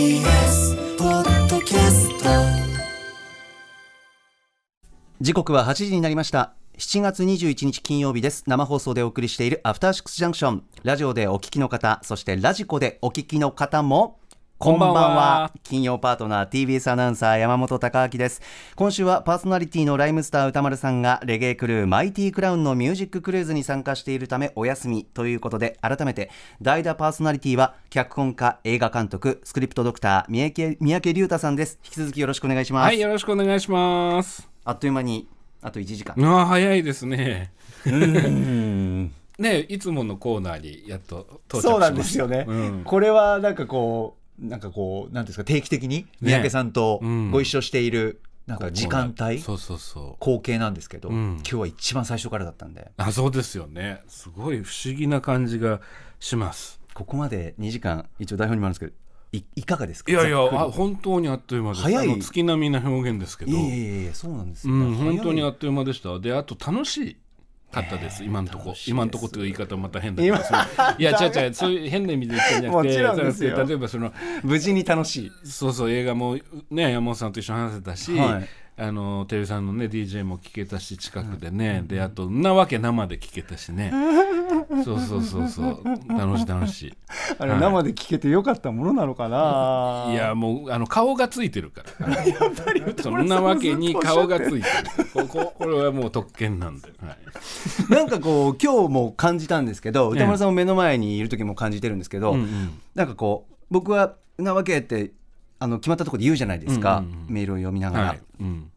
TBS ポッドキャスト。時刻は8時になりました。7月21日金曜日です。生放送でお送りしているアフターシックスジャンクション。ラジオでお聞きの方そしてラジコでお聞きの方もこんばんは。金曜パートナー TBS アナウンサー山本貴明です。今週はパーソナリティのライムスター歌丸さんがレゲエクルーマイティクラウンのミュージッククルーズに参加しているためお休みということで改めて代打パーソナリティは脚本家映画監督スクリプトドクター三宅三宅龍太さんです。引き続きよろしくお願いします、はい、よろしくお願いします。あっという間にあと1時間。うわ、早いですね。ね、いつものコーナーにやっと到着しました。そうなんですよね、うん。これはなんかこうなんかこうなんですか定期的に三宅さんとうんご一緒しているなんか時間帯、そうそうそう。光景なんですけど、うん今日は一番最初からだったんであ、そうですよね。すごい不思議な感じがします。ここまで2時間一応台本にもあるんですけどいいかがですか？いやいや、あ本当にあっという間です。早い月並みな表現ですけど。いやいやいやそうなんですよ、うん、本当にあっという間でした。で、あと楽しい。かったです、今のとこ。楽しいです。今のとこという言い方また変だけどいや 違う違う。そういう変な意味で言ってんじゃなくて例えばその無事に楽しい。そうそう映画もね山本さんと一緒に話せたし、はいあのテレビさんのね DJ も聞けたし近くでね、であとんなわけ生で聞けたしね。そうそうそうそう。楽しい楽しい。あれ、はい。生で聞けてよかったものなのかな？いやもうあの顔がついてるから。やっぱりそんなわけに顔がついてる。こここれはもう特権なんで、はい、なんかこう今日も感じたんですけど歌丸さんも目の前にいる時も感じてるんですけど、うんうんなんかこう僕は「なわけ」ってあの決まったところで言うじゃないですか、うんうんうん。メールを読みながら、はい。うん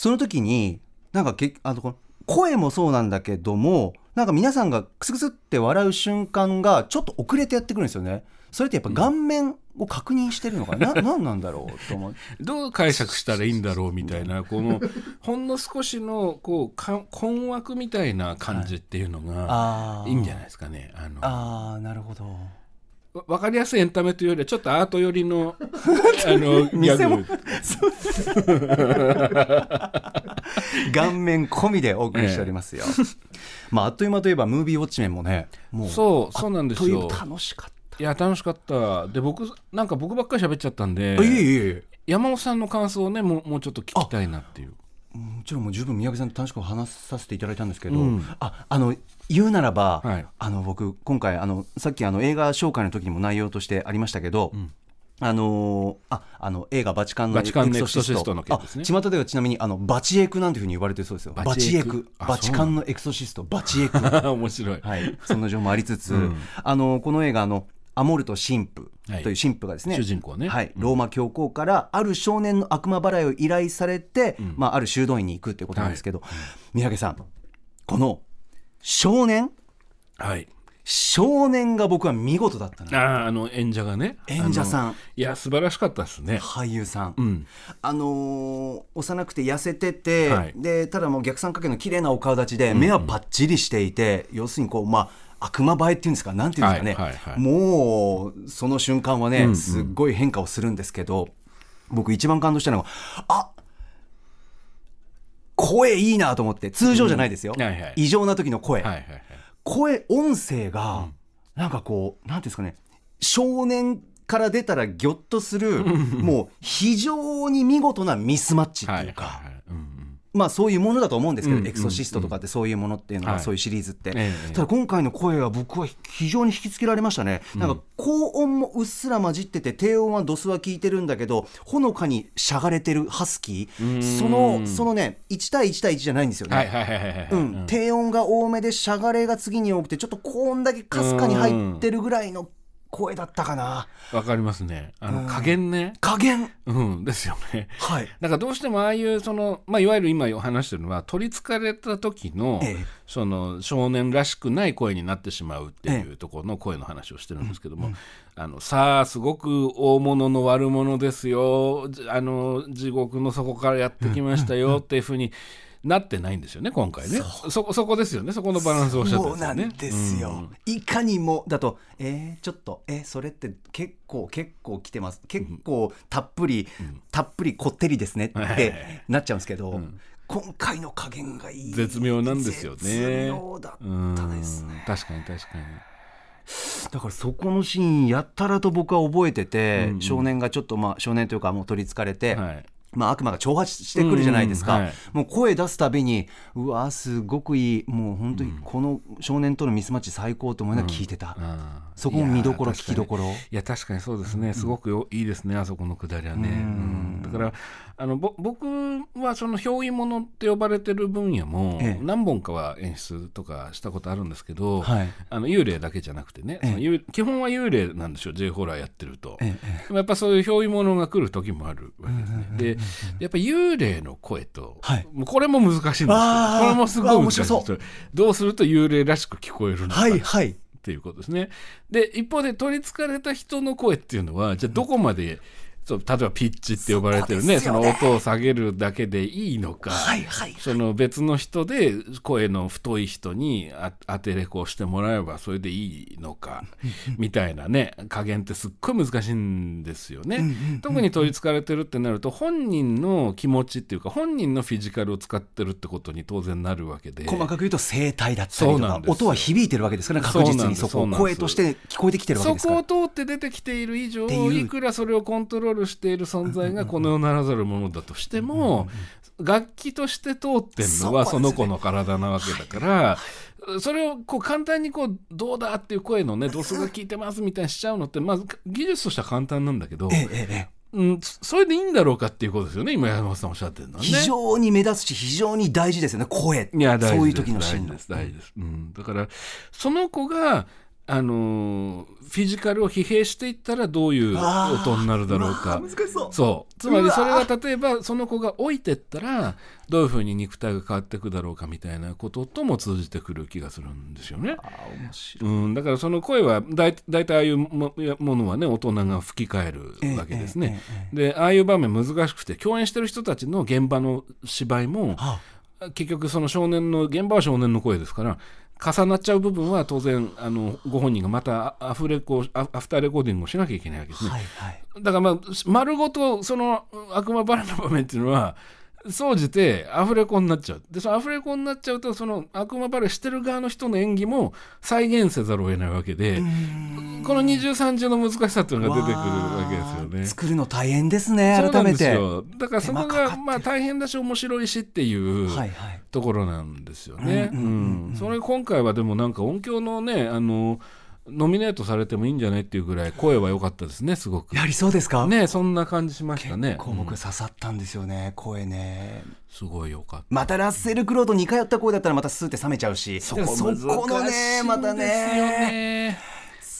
その時になんかけあの声もそうなんだけどもなんか皆さんがクスクスって笑う瞬間がちょっと遅れてやってくるんですよね。それってやっぱ顔面を確認してるのかな、ななんなんだろう？と思って どう解釈したらいいんだろうみたいなこのほんの少しのこうか困惑みたいな感じっていうのがあいいんじゃないですかね。あのあーなるほどわわかりやすいエンタメというよりはちょっとアート寄りの あのギャグ。顔面込みでお送りしておりますよ、まああっという間といえばムービーウォッチメンもねもうそうそうなんですよ。という楽しかった。いや楽しかった。で僕なんか僕ばっかり喋っちゃったんであいえいえ山本さんの感想をねもうもうちょっと聞きたいなっていう。もちろんもう十分三宅さんと楽しく話させていただいたんですけど、うん。ああの言うならば、はい。あの僕今回あのさっきあの映画紹介の時にも内容としてありましたけど、ん。あのーああの映画バチカンのエクソシスト。の件ですね。あ巷ではちなみにあのバチエクなんていうふうに言われてるそうですよ。バチエク。あバチカンのエクソシスト。バチエク。面白い、はい、そんな情報もありつつ、うん。あのこの映画あのアモルト神父はい。という神父がですね、主人公ね。はい、ローマ教皇からある少年の悪魔払いを依頼されて、まあ、ある修道院に行くっていうことなんですけど、三宅さんこの少年？はい。少年が僕は見事だったな。あーあの演者がね。演者さん。いや素晴らしかったですね。俳優さん、うん。あのー幼くて痩せてて、はい。でただもう逆三角形の綺麗なお顔立ちで目はパッチリしていて、要するにこうまあ悪魔映えっていうんですかなんていうんですかね、はいはいはい。もうその瞬間はね、うんうん。すっごい変化をするんですけど僕一番感動したのがあ声いいなと思って通常じゃないですよ、うん。はいはい。異常な時の声、はいはいはい。声音声が、なんかこうなんていうんですかね少年から出たらギョッとするもう非常に見事なミスマッチっていうか、はいはいはいまあそういうものだと思うんですけど、うんエクソシストとかってそういうものっていうのは、はい。そういうシリーズって、ええただ今回の声は僕は非常に引きつけられましたね、なんか高音もうっすら混じってて低音はドスは効いてるんだけどほのかにしゃがれてるハスキー。そのそのね1対1対1じゃないんですよね、低音が多めでしゃがれが次に多くてちょっと高音だけかすかに入ってるぐらいの声だったかな。わかりますね。あの加減ね。加減。うん。ですよね。はい。だからどうしてもああいうその、まあ、いわゆる今話してるのは取りつかれた時の,、ええ。その少年らしくない声になってしまうっていうところの声の話をしてるんですけども、あのさあすごく大物の悪者ですよ。じあの地獄の底からやってきましたよっていうふうになってないんですよね今回ね。そこそこですよねそこのバランスをおっしゃってそうなんですよ、いかにもだとえー、ちょっとえーそれって結構結構来てます。結構たっぷり、たっぷりこってりですねっはいてなっちゃうんですけど、今回の加減がいい。絶妙なんですよね。絶妙だったですね。うん。確かに確かに。だからそこのシーンやったらと僕は覚えてて、うんうん少年がちょっとまあ少年というかもう取りつかれて、はいまあ、悪魔が挑発してくるじゃないですか、うんうんはい。もう声出すたびにうわすごくいい。もう本当にこの少年とのミスマッチ最高と思いながら聞いてた、あーそこも見どころ聞きどころ。いや確かにそうですね。すごくよいいですねあそこのくだりはね、うん。だからあのぼ僕はその憑依物って呼ばれてる分野もええ。何本かは演出とかしたことあるんですけど、はい。あの幽霊だけじゃなくてね、その幽基本は幽霊なんですよ J ホラーやってると、えでもやっぱそういう憑依物が来る時もあるわけですね、でやっぱ幽霊の声と、はい。もうこれも難しいんですよ。あー。これもすごい難しいどうすると幽霊らしく聞こえるのか、はいはいっていうことですね。で一方で取りつかれた人の声っていうのはじゃあどこまで、そう例えばピッチって呼ばれてるねそのそこですよね。音を下げるだけでいいのか、はいはいその別の人で声の太い人にあ当てレコをしてもらえばそれでいいのか みたいなね加減ってすっごい難しいんですよね。特に取りつかれてるってなると本人の気持ちっていうか本人のフィジカルを使ってるってことに当然なるわけで。細かく言うと声帯だったりとかそうなんですよ。音は響いてるわけですからね確実にそこ声として聞こえてきてるわけそですから。こを通って出てきている以上いくらそれをコントロールしている存在がこの世ならざるものだとしても楽器として通ってるのはその子の体なわけだから。それをこう簡単にこうどうだっていう声のね ドスが効いてますみたいにしちゃうのってまず技術としては簡単なんだけど、うん、それでいいんだろうかっていうことですよね今山本さんおっしゃってるのはね。非常に目立つし非常に大事ですよね声。いや大そういう時のシーンの。大事です大事です、うん、だからその子があのーフィジカルを疲弊していったらどういう音になるだろうか。そう。つまりそれが例えばその子が老いてったらどういうふうに肉体が変わっていくだろうかみたいなこととも通じてくる気がするんですよね。うん、だからその声はだい大体ああいうもものはね大人が吹き替えるわけですね。でああいう場面難しくて共演してる人たちの現場の芝居もは結局その少年の現場は少年の声ですから重なっちゃう部分は当然あのご本人がまたアフレコアアフターレコーディングをしなきゃいけないわけですね。はいはいだからまあ丸ごとその悪魔バラの場面っていうのは総じてアフレコになっちゃう。でそのアフレコになっちゃうとその悪魔バレしてる側の人の演技も再現せざるを得ないわけでこの二重三重の難しさっていうのが出てくるわけですよね。作るの大変ですねそうなんです改めて。よだからそこがまあ大変だし面白いしっていうところなんですよね。それ今回はでもなんか音響のねあのノミネートされてもいいんじゃないっていうぐらい声は良かったですねすごく。やりそうですか？ねそんな感じしましたね。結構僕うん刺さったんですよね声ね。すごい良かった。またラッセル・クロウと似通った声だったらまたスーって冷めちゃうしそこのねまたね。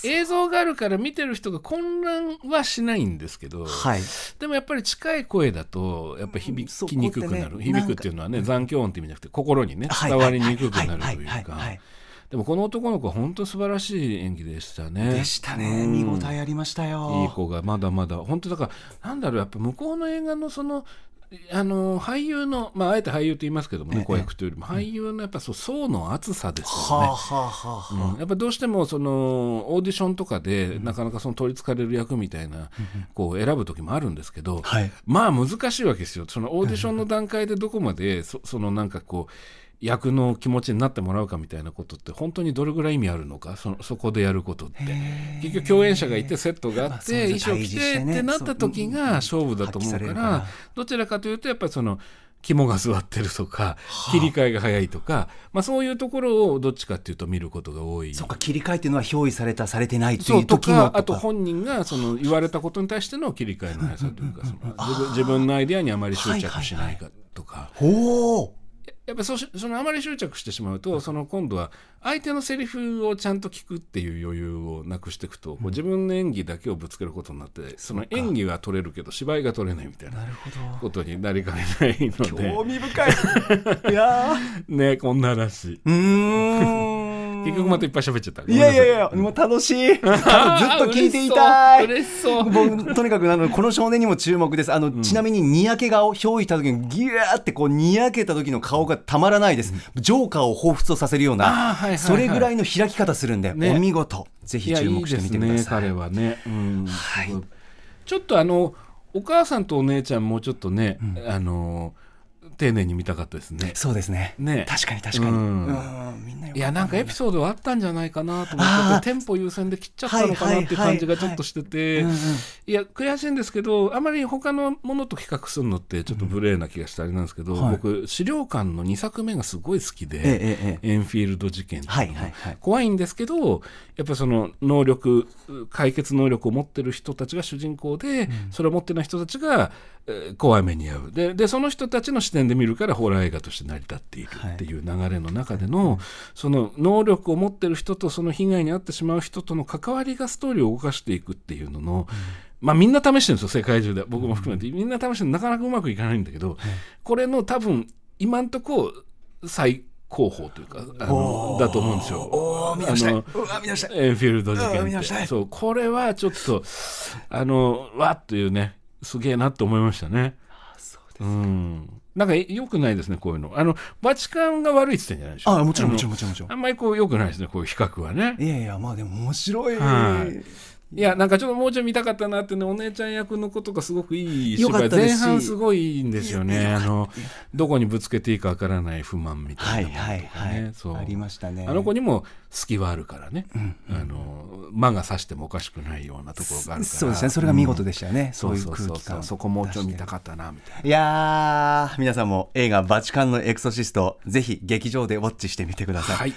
映像があるから見てる人が混乱はしないんですけど、はい。でもやっぱり近い声だとやっぱ響きにくくなる、ね響くっていうのはね残響音って意味じゃなくて心にねはい伝わりにくくなるとはいいうはいかでもこの男の子は本当素晴らしい演技でしたね。でしたね。うん。見応えありましたよ。いい子がまだまだ本当だからなんだろうやっぱ向こうの映画のそのあの俳優のまああえて俳優と言いますけどもね子役というよりも俳優のやっぱそう層の厚さですよね。はあはあはあはうん。やっぱどうしてもそのオーディションとかでなかなかその取りつかれる役みたいなこう選ぶ時もあるんですけど、はい。まあ難しいわけですよ。そのオーディションの段階でどこまでそそのなんかこう役の気持ちになってもらうかみたいなことって本当にどれぐらい意味あるのか？そのそこでやることって。結局共演者がいてセットがあって衣装着てってなった時が勝負だと思うからどちらかというとやっぱりその肝が座ってるとか切り替えが早いとか、まあ、そういうところをどっちかっていうと見ることが多い。そっか切り替えっていうのは憑依されたされてないという時のか。あと本人がその言われたことに対しての切り替えの速さというかその自分のアイデアにあまり執着しないかとか。ほうやっぱりそしそのあまり執着してしまうとその今度は相手のセリフをちゃんと聞くっていう余裕をなくしていくと、こう自分の演技だけをぶつけることになってその演技は取れるけど芝居が取れないみたいなことになりかねないので。興味深い。いや ねこんな話。ーうーん。結局またいっぱい喋っちゃった。いやいやいやもう楽しい。ずっと聞いていたい。嬉しそう。嬉しそう。僕とにかくあのこの少年にも注目です。あの、ちなみににやけ顔憑依した時にギューってこうにやけた時の顔がたまらないです、ジョーカーを彷彿とさせるような、はいはいはい。それぐらいの開き方するんで、ね。お見事ぜひ注目してみてください。いやいね彼はね、うん。はい。ちょっとあのお母さんとお姉ちゃんもうちょっとね、あの丁寧に見たかったですね。そうですね。ね。確かに確かに、ううんん、みんなよい。やなんかエピソードはあったんじゃないかなと思っててテンポ優先で切っちゃったのかなっていう感じがちょっとしてて、うんうん。いや悔しいんですけどあまり他のものと比較するのってちょっと無礼な気がしてあれなんですけど、はい。僕資料館の2作目がすごい好きで、ええええエンフィールド事件はいはいはい。怖いんですけどやっぱりその能力解決能力を持ってる人たちが主人公で、それを持ってない人たちが、えー怖い目に遭う。ででその人たちの視点で見るからホラー映画として成り立っているっていう流れの中での、その能力を持ってる人とその被害に遭ってしまう人との関わりがストーリーを動かしていくっていうのの、まあみんな試してるんですよ世界中で。僕も含めて。みんな試してるなかなかうまくいかないんだけど、これの多分今んとこ最高峰というかあのだと思うんですよ。おー見エンフィールド事件って。そうこれはちょっとあのわっというねすげえなって思いましたね。うん。なんか良くないですねこういうの。あのバチカンが悪いって言ってんじゃないでしょ？あもちろんのもちろんもちろんもちろん。あんまりこう良くないですねこういう比較はね。いやいやまあでも面白い、はいいやなんかちょっともうちょい見たかったなってねお姉ちゃん役の子とかすごくいい芝居前半すごいいいんですよね。あのどこにぶつけていいかわからない不満みたはいいなものとかはいね、ありましたね。あの子にも隙はあるからね、あの魔が差してもおかしくないようなところがあるから。そうですね。それが見事でしたよね、そういう。空気感。そこもうちょい見たかったなみたいな。いやー皆さんも映画「バチカンのエクソシスト」ぜひ劇場でウォッチしてみてください、はい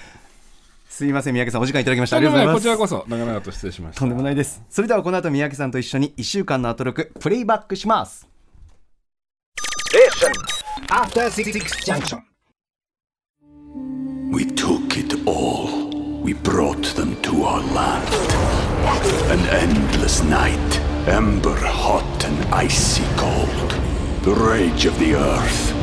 すいません三宅さんお時間いただきましたありがとうございますこちらこそ長々と失礼しましたとんでもないですそれではこの後三宅さんと一緒に1週間のアトロクプレイバックします After Six Junction. We took it all. We brought them to our land. An endless night, ember hot and icy cold. The rage of the earth.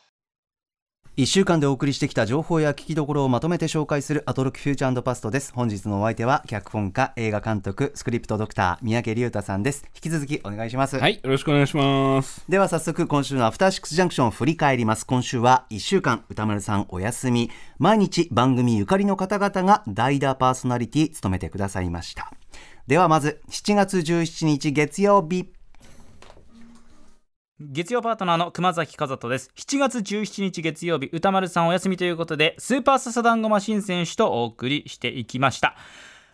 1週間でお送りしてきた情報や聞きどころをまとめて紹介するアトロクフューチャーパストです。本日のお相手は脚本家映画監督スクリプトドクター三宅龍太さんです。引き続きお願いします、はいよろしくお願いします。では早速今週のアフターシックスジャンクションを振り返ります。今週は1週間歌丸さんお休み。毎日番組ゆかりの方々が代打パーソナリティ務めてくださいました。ではまず7月17日月曜日月曜パートナーの熊崎和人です。7月17日月曜日歌丸さんお休みということでスーパーササダンゴマシン選手とお送りしていきました。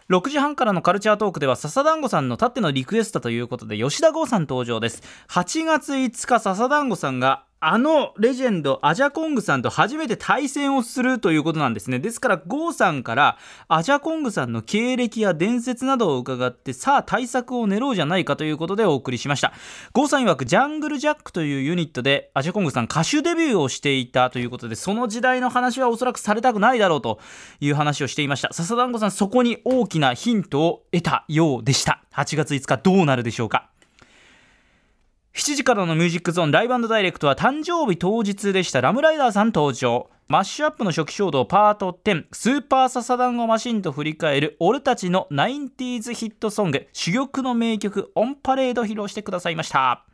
6時半からのカルチャートークでは笹団子さんのたってのリクエストということで吉田剛さん登場です。8月5日笹団子さんがあのレジェンドアジャコングさんと初めて対戦をするということなんですね。ですからゴーさんからアジャコングさんの経歴や伝説などを伺ってさあ対策を練ろうじゃないかということでお送りしました。ゴーさん曰くジャングルジャックというユニットでアジャコングさん歌手デビューをしていたということでその時代の話はおそらくされたくないだろうという話をしていました。笹団子さんそこに大きなヒントを得たようでした。8月5日どうなるでしょうか？7時からのミュージックゾーンライブダイレクトは誕生日当日でした。ラムライダーさん登場。マッシュアップの初期衝動パート10スーパーササダンゴマシンと振り返る俺たちの 90s ヒットソング。珠玉の名曲オンパレード披露してくださいました。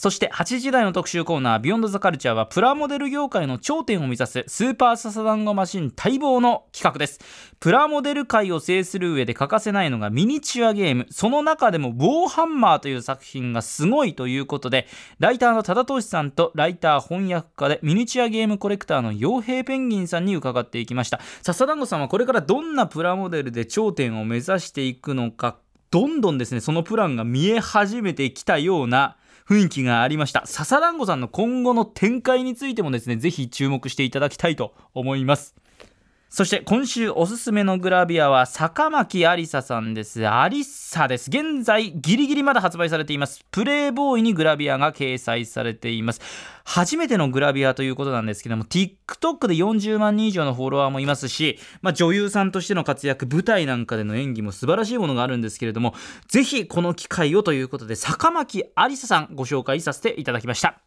そして8時台の特集コーナー「ビヨンドザカルチャーはプラモデル業界の頂点を目指すスーパーササダンゴマシン待望の企画です。プラモデル界を制する上で欠かせないのがミニチュアゲーム。その中でも「ウォーハンマー」という作品がすごいということでライターの多田俊さんとライター翻訳家でミニチュアゲームコレクターの傭兵ペンギンさんに伺っていきました。笹団子さんはこれからどんなプラモデルで頂点を目指していくのかどんどんですねそのプランが見え始めてきたような雰囲気がありました。笹団子さんの今後の展開についてもですねぜひ注目していただきたいと思います。そして今週おすすめのグラビアは坂巻ありささんです。アリッサです。現在ギリギリまだ発売されています。プレイボーイにグラビアが掲載されています。初めてのグラビアということなんですけども TikTok で40万人以上のフォロワーもいますし、まあ、女優さんとしての活躍舞台なんかでの演技も素晴らしいものがあるんですけれどもぜひこの機会をということで坂巻ありささんご紹介させていただきました。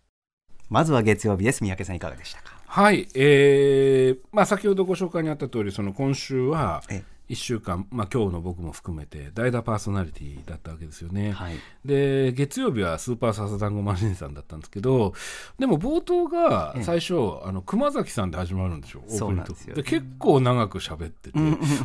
まずは月曜日です。三宅さんいかがでしたか？はい、えーまあ、先ほどご紹介にあった通りその今週はえ1週間、まあ、今日の僕も含めて代打パーソナリティだったわけですよね。はい。で月曜日はスーパーササダンゴマシンさんだったんですけどでも冒頭が最初、あの熊崎さんで始まるんですよオープニングで結構長く喋ってて、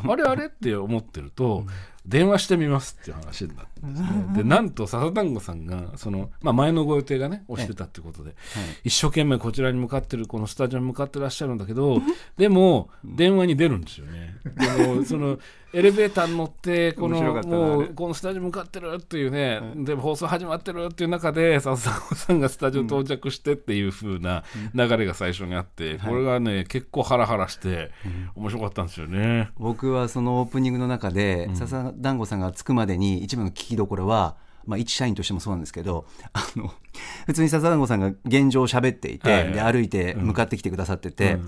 あれあれって思ってると、電話してみますっていう話になってですね。でなんと笹団子さんがその、まあ、前のご予定がね押してたってことで、一生懸命こちらに向かってるこのスタジオに向かってらっしゃるんだけど でも電話に出るんですよね。でもそのエレベーターに乗ってこのもうこのスタジオ向かってるっていうね、で放送始まってるっていう中で笹団子さんがスタジオ到着してっていう風な流れが最初にあって、これがね結構ハラハラして面白かったんですよね。僕はそのオープニングの中で、笹団子さんが着くまでに一番の聞きどころは、まあ、一社員としてもそうなんですけどあの普通に笹団子さんが現状を喋っていて、はい。はいで歩いて向かってきてくださってて、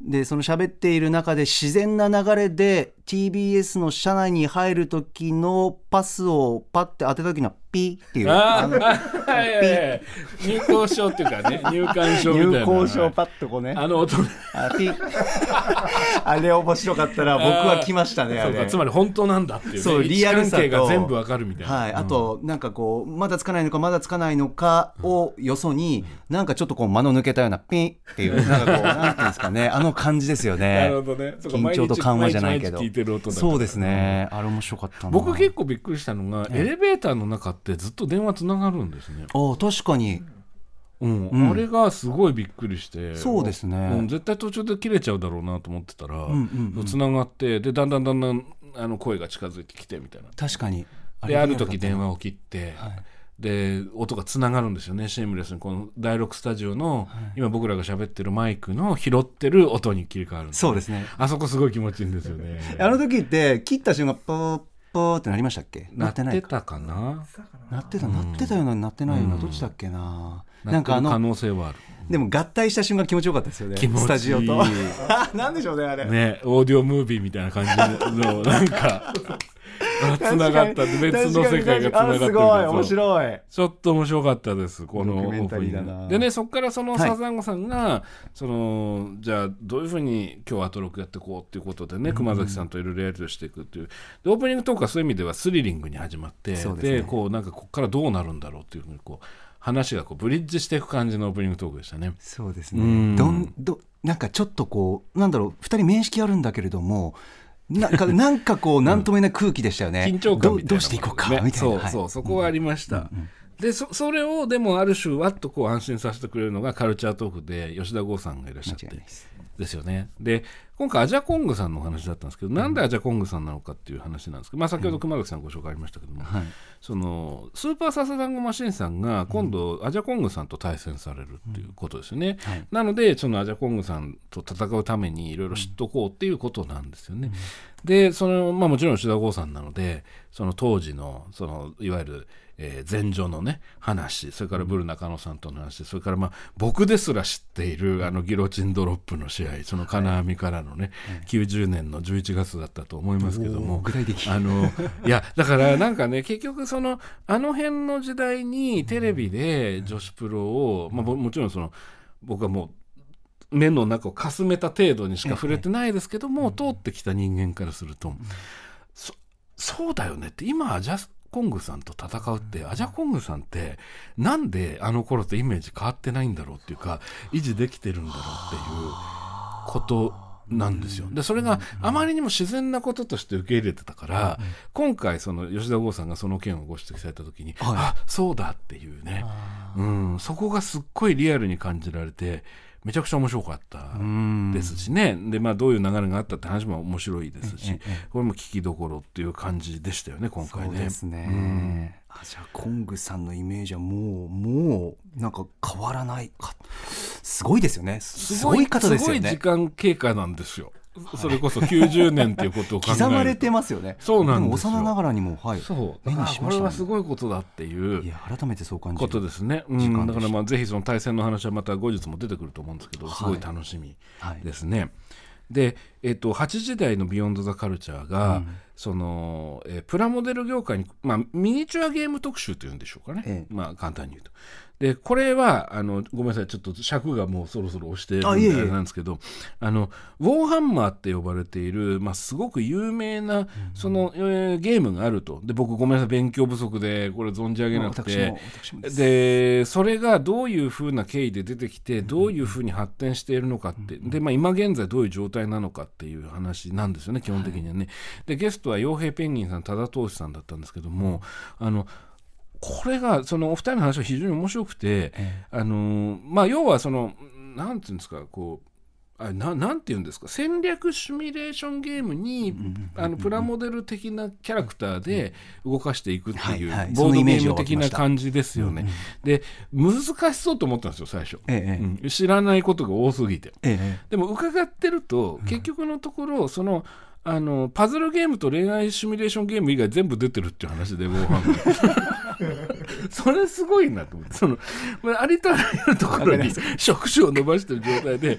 でその喋っている中で自然な流れで TBS の社内に入る時のパスをパッて当てた時のピーっていう。ああ 入校証っていうかね入館証みたいな。入校証パッとこうね。あの音。あピー。あれ面白かったら僕は来ましたねあれ。そうか。つまり本当なんだっていう,、ね、そうリアルさが全部わかるみたいな、はい、あと、なんかこう、まだつかないのか、まだつかないのかをよそに、なんかちょっとこう、間の抜けたような、ピンっていう、なんかこう、なんていうんですかね、あの感じですよね。なるほどね。緊張と緩和じゃないけど。てる音だそうですね。あれ面白かったな。僕結構びっくりしたのが、エレベーターの中ってずっと電話つながるんですね、あ確かに。うんうんあれがすごいびっくりしてそうですねん絶対途中で切れちゃうだろうなと思ってたら、んうんうんつながってでだんだんだんだんあの声が近づいてきてみたいな確かに。である時電話。話を切って、で音がつながるんですよねシームレスにこの第6スタジオの、今僕らが喋ってるマイクの拾ってる音に切り替わるんそうですね。あそこすごい気持ちいいんですよね あの時って、切った瞬間、ポーポーってなりましたっけ？なって。たかな？なってた、な？ってたような、なってないような、どっちだっけな？ななんんかあの、能性はあるでも合体した瞬間気持ちよかったですよね。気持ちいいスタジオと。なんでしょうね、あれ。ねオーディオムービーみたいな感じのなんか つながった別の世界がつながってるすごい。面い白い。ちょっと面白かったですこのオープニング。でねそこからそのはいサザンゴさんが、そのじゃあどういうふうに今日アトロクやっていこうっていうことでね、熊崎さんといろいろやりとしていくっていう。でオープニングトークはそういう意味ではスリリングに始まってですね。こうなんかここからどうなるんだろうっていうふうにこう話がこうブリッジしていく感じのオープニングトークでしたね。そうですうんね。どんどなんかちょっとこうなんだろう二人面識あるんだけれども。なんか なんかこうなんとも言えない空気でしたよね。緊張感どどうしていこうかねみたいな。そうそう、はいそこはありました。でそそれをでもある種わっとこう安心させてくれるのがカルチャートークで吉田剛さんがいらっしゃってです。よね。で今回アジャコングさんのお話だったんですけど、なんでアジャコングさんなのかっていう話なんですけど、まあ、先ほど熊崎さんご紹介ありましたけども、はい。そのスーパーササダンゴマシンさんが今度アジャコングさんと対戦されるっていうことですよね、はい。なのでそのアジャコングさんと戦うためにいろいろ知っとこうっていうことなんですよね、でその、まあ、もちろん吉田剛さんなのでその当時のそのいわゆる、えー前女のね話それからブル中野さんとの話それからまあ僕ですら知っているあのギロチンドロップの試合その金網からのね、90年の11月だったと思いますけどもおー具体的。あのいやだからなんかね結局そのあの辺の時代にテレビで女子プロを、まあ、ももちろんその僕はもう目の中をかすめた程度にしか触れてないですけども、通ってきた人間からすると、そそうだよねって今アジャコングさんと戦うって、アジャコングさんってなんであの頃とイメージ変わってないんだろうっていうか維持できてるんだろうっていうことなんですよ。でそれがあまりにも自然なこととして受け入れてたから、今回その吉田剛さんがその件をご指摘された時に、あそうだっていうね、うん、そこがすっごいリアルに感じられてめちゃくちゃ面白かったですしね。で、まあ、どういう流れがあったって話も面白いですし、これも聞きどころっていう感じでしたよね今回ね。ね、あじゃあコングさんのイメージはもうもうなんか変わらないか。すごいですよね。すごい方ですよね。すごい時間経過なんですよ。それこそ90年っていうことを考えると。刻まれてますよね。そうなんです幼ながらにもはい。そう。目にしましたね。これはすごいことだっていういや改めてそう感じることですね、うん。だからまあぜひその対戦の話はまた後日も出てくると思うんですけどすごい楽しみはい。ですね。で、えっと8時台の「ビヨンド・ザ・カルチャーが」そのえープラモデル業界に、まあ、ミニチュアゲーム特集というんでしょうかね、ええ。まあ簡単に言うと。でこれはあのごめんなさいちょっと尺がもうそろそろ押してるんでああいなんですけどあのウォーハンマーって呼ばれている、まあ、すごく有名なその、えーゲームがあると。で僕ごめんなさい勉強不足でこれ存じ上げなくて。でそれがどういうふうな経緯で出てきてどういうふうに発展しているのかって。で、まあ、今現在どういう状態なのかっていう話なんですよね基本的にはね。でゲストは傭兵ペンギンさん多田投資さんだったんですけどもあのこれがそのお二人の話は非常に面白くて、あのまあ要はそのなんていうんですかこうあななんていうんですか戦略シミュレーションゲームにあのプラモデル的なキャラクターで動かしていくっていうはいはい。ボードゲーム的な感じですよね。で難しそうと思ったんですよ最初、ええ。うん。知らないことが多すぎて。ええ。でも伺ってると結局のところそのあのパズルゲームと恋愛シミュレーションゲーム以外全部出てるっていう話でウォーハンマー それすごいなと思って。そのまあありとあらゆるところに触手を伸ばしてる状態で。で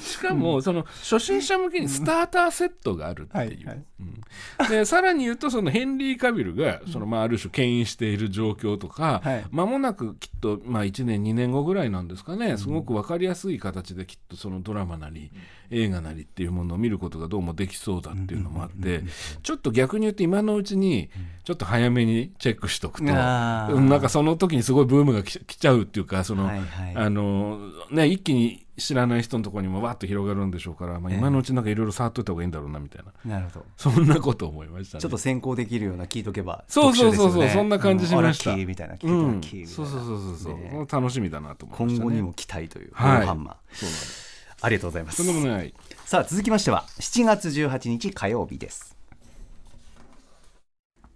しかもその初心者向けにスターターセットがあるっていう。はいはい。うん。でさらに言うとそのヘンリー・カビルがその、まあ、ある種牽引している状況とか、はい。間もなくきっと、まあ、1年2年後ぐらいなんですかね。すごく分かりやすい形できっとそのドラマなり映画なりっていうものを見ることがどうもできそうだっていうのもあってちょっと逆に言うと今のうちにちょっと早めにチェックしとくとなんかその時にすごいブームが来来ちゃうっていうかその、はいはい。あのね一気に知らない人のところにもわっと広がるんでしょうから、まあ、今のうちなんかいろいろ触っといた方がいいんだろうなみたいな、なるほど。そんなこと思いましたね。ちょっと先行できるような聞いとけばそうそうそうそう、そんな感じしました。うん。そうそうそうそうそう、ね。楽しみだなと思いました、ね。今後にも期待というはいハンマーそうなんです。ありがとうございますとんでもない。さあ続きましては7月18日火曜日です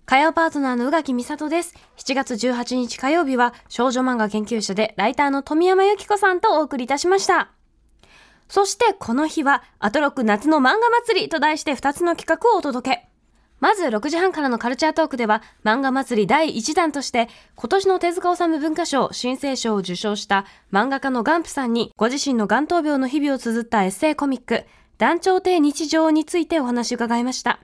火曜パートナーの宇垣美里です。7月18日火曜日は少女漫画研究者でライターの富山由紀子さんとお送りいたしました。そしてこの日はアトロク夏の漫画祭りと題して2つの企画をお届け。まず6時半からのカルチャートークでは漫画祭り第1弾として今年の手塚治虫文化賞新生賞を受賞した漫画家のガンプさんにご自身の眼頭病の日々を綴ったエッセイコミック団長亭日常についてお話を伺いました。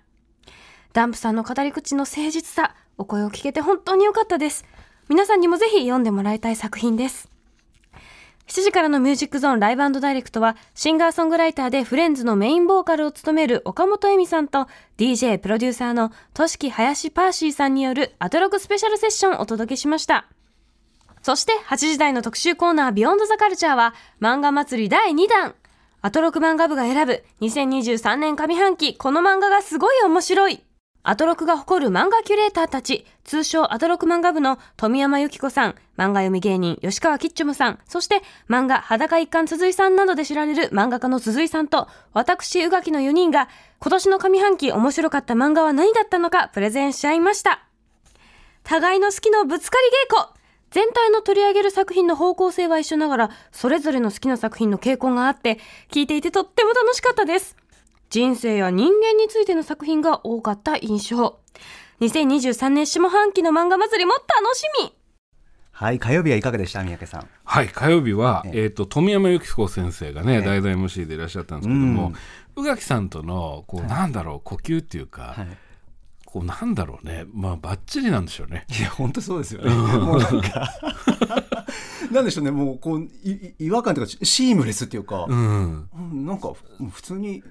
ダンプさんの語り口の誠実さ、お声を聞けて本当に良かったです。皆さんにもぜひ読んでもらいたい作品です。7時からのミュージックゾーンライブダイレクトは、シンガーソングライターでフレンズのメインボーカルを務める岡本恵美さんと、DJ プロデューサーのとしき林パーシーさんによるアトロクスペシャルセッションをお届けしました。そして8時台の特集コーナービヨンドザカルチャーは漫画祭り第2弾。アトロク漫画部が選ぶ2023年上半期この漫画がすごい面白い。アトロクが誇る漫画キュレーターたち、通称アトロク漫画部の富山由紀子さん、漫画読み芸人吉川キッチョムさん、そして漫画裸一貫鈴井さんなどで知られる漫画家の鈴井さんと、私宇垣の4人が今年の上半期面白かった漫画は何だったのかプレゼンし合いました。互いの好きのぶつかり稽古全体の取り上げる作品の方向性は一緒ながら、それぞれの好きな作品の傾向があって、聞いていてとっても楽しかったです。人生や人間についての作品が多かった印象。2023年下半期の漫画祭りも楽しみ。はい火曜日はいかがでした？三宅さん。はい、火曜日は、ええ。っ、と、富山由紀子先生がね、ええ。代々 MC でいらっしゃったんですけども、宇垣さんとの、こう、なんだろう、呼吸っていうか、はい。こう、なんだろうね、まあ、バッチリなんでしょうね。いや本当そうですよね。もうなんか なんでしょうね。もうこういい違和感というかシームレスっていうか、うん。うんなんかふ普通にた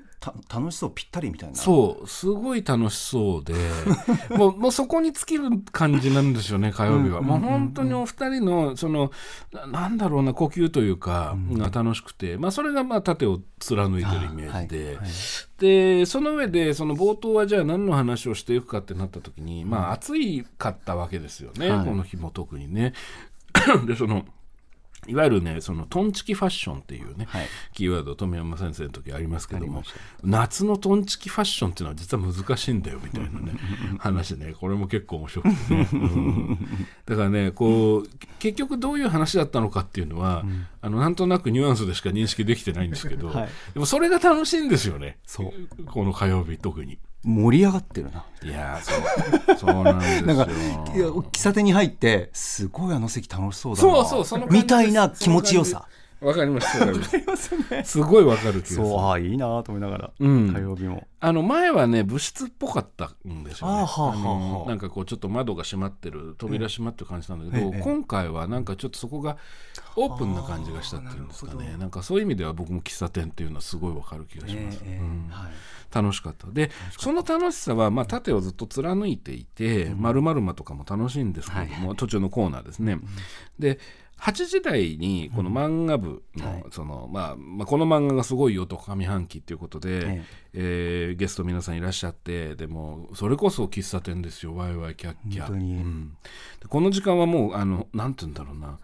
楽しそうぴったりみたいな。そう、すごい楽しそうで、もう、もうそこに尽きる感じなんですよね、火曜日は。もう本当にお二人の、その、ななんだろうな、呼吸というか、が楽しくて、まあ、それが、まあ、盾を貫いてるイメージで、はいはい。で、その上で、その冒頭はじゃあ何の話をしていくかってなった時に、まあ、暑いかったわけですよね、はい。この日も特にね。で、その、いわゆるねそのトンチキファッションっていうね、はい。キーワード富山先生の時ありますけども夏のトンチキファッションっていうのは実は難しいんだよみたいなね 話ね。これも結構面白くてね、うん。だからねこう結局どういう話だったのかっていうのは、あのなんとなくニュアンスでしか認識できてないんですけど、はい。でもそれが楽しいんですよね。そう。この火曜日特に。盛り上がってるな。いやーそうそうなんですよ。なんか喫茶店に入ってすごいあの席楽しそうだな。そうそうそのみたいな気持ちよさわかりますわかりますすごいわかる気がする。そうああいいなと思いながら、うん。火曜日も。あの前はね物質っぽかったんですよね。あーはあはあはあのなんかこうちょっと窓が閉まってる扉閉まってる感じなんだけど、ええ今回はなんかちょっとそこがオープンな感じがしたっていうんですかね。なんかそういう意味では僕も喫茶店っていうのはすごいわかる気がします、ええうん。はい。楽しかった。でその楽しさは、まあ、盾をずっと貫いていて「まるまるま」とかも楽しいんですけれども、途中のコーナーですね。で8時台にこの漫画部の,、そのまあまあ、この漫画がすごいよと上半期ということで、ええーゲスト皆さんいらっしゃってでもそれこそ喫茶店ですよ。ワイワイキャッキャ。本当に。うん。でこの時間はもうあのなんて言うんだろうな。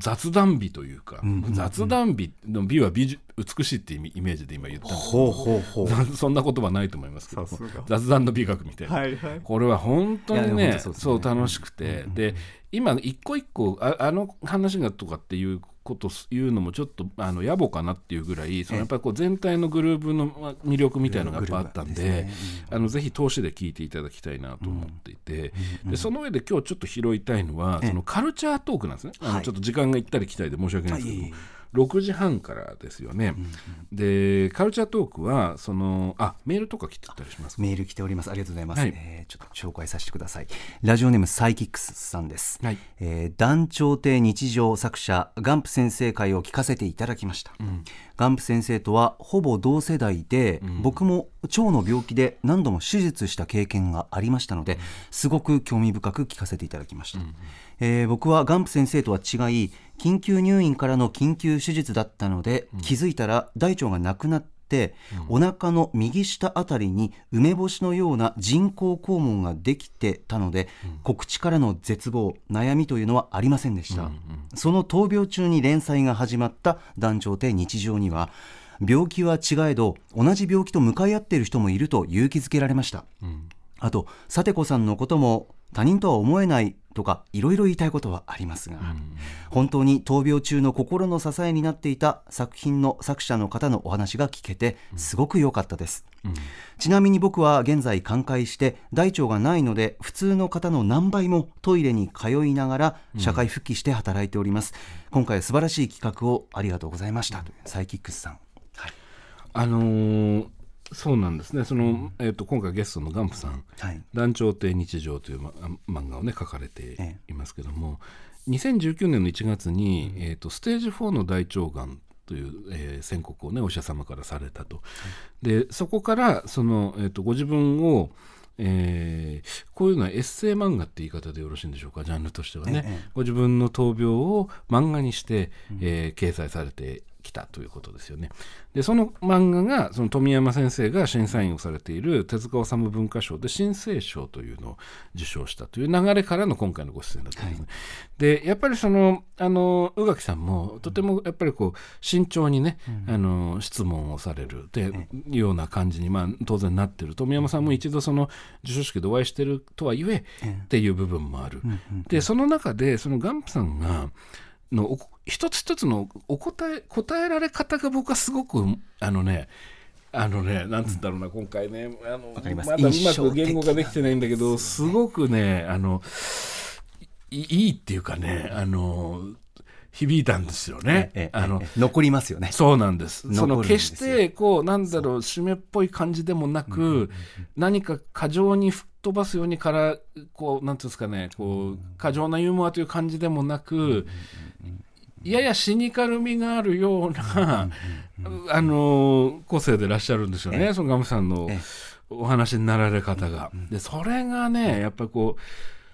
雑談美というか、雑談美の美は美術美しいっていうイメージで今言ったんですけど そんな言葉ないと思いますけど雑談の美学みたいな、これは本当にねそう楽しくて、で今一個一個ああの話がとかっていうこと言うのもちょっとあの野暮かなっていうぐらいそのやっぱりこう全体のグループのまあ魅力みたいなのがやっぱあったんでグループですね。あのぜひ通しで聞いていただきたいなと思っていて、でその上で今日ちょっと拾いたいのは、そのカルチャートークなんですね、あのはい。ちょっと時間が行ったり来たりで申し訳ないんですけども、はい6時半からですよね、でカルチャートークはそのあメールとか来てたりしますか？メール来ております。ありがとうございます、はい。えーちょっと紹介させてください。ラジオネームサイキックスさんです、はい。えー団長亭日常作者ガンプ先生会を聞かせていただきました、ガンプ先生とはほぼ同世代で、僕も腸の病気で何度も手術した経験がありましたので、すごく興味深く聞かせていただきました、えー僕はガンプ先生とは違い緊急入院からの緊急手術だったので、気づいたら大腸がなくなってお腹の右下あたりに梅干しのような人工肛門ができてたので、告知からの絶望悩みというのはありませんでした、その闘病中に連載が始まった団長亭日常には病気は違えど同じ病気と向かい合っている人もいると勇気づけられました、あとさてこさんのことも他人とは思えないとかいろいろ言いたいことはありますが、本当に闘病中の心の支えになっていた作品の作者の方のお話が聞けてすごく良かったです、ちなみに僕は現在寛解して大腸がないので普通の方の何倍もトイレに通いながら社会復帰して働いております、今回は素晴らしい企画をありがとうございました。サイキックスさん。あのーそうなんですね。その、えー、と今回ゲストのガンプさんはい「団長亭日常」という、ま、漫画をね書かれてえいますけども、2019年の1月に、えー、とステージ4の大腸がんという、えー宣告をねお医者様からされたと。でそこからその、えー、とご自分をえーこういうのはエッセイ漫画って言い方でよろしいんでしょうかジャンルとしてはね、ええ。ご自分の闘病を漫画にして、えー掲載されてきたということですよね。でその漫画がその富山先生が審査員をされている手塚治虫文化賞で新生賞というのを受賞したという流れからの今回のご出演だったんですね。でやっぱりそのあの宇垣さんもとてもやっぱりこう慎重にね、あの質問をされるっていうような感じに、まあ、当然なってる。富山さんも一度その授賞式でお会いしてるとはいえっていう部分もある。でその中でそのガンプさんがのお一つ一つのお答え答えられ方が僕はすごくあのねあのねなんつったろうな、今回ねあのまだうまく言語ができてないんだけどすごくねあのいいいっていうかねあの響いたんですよね。ええあのええ。残りますよね。そうなんです。その決してこうなんだろう締めっぽい感じでもなく、何か過剰に吹っ飛ばすようにからこうなんていうんですかねこう過剰なユーモアという感じでもなく、ややシニカル味があるような、あの個性でいらっしゃるんですよね。そのガムさんのええ。お話になられ方が。でそれがねやっぱりこう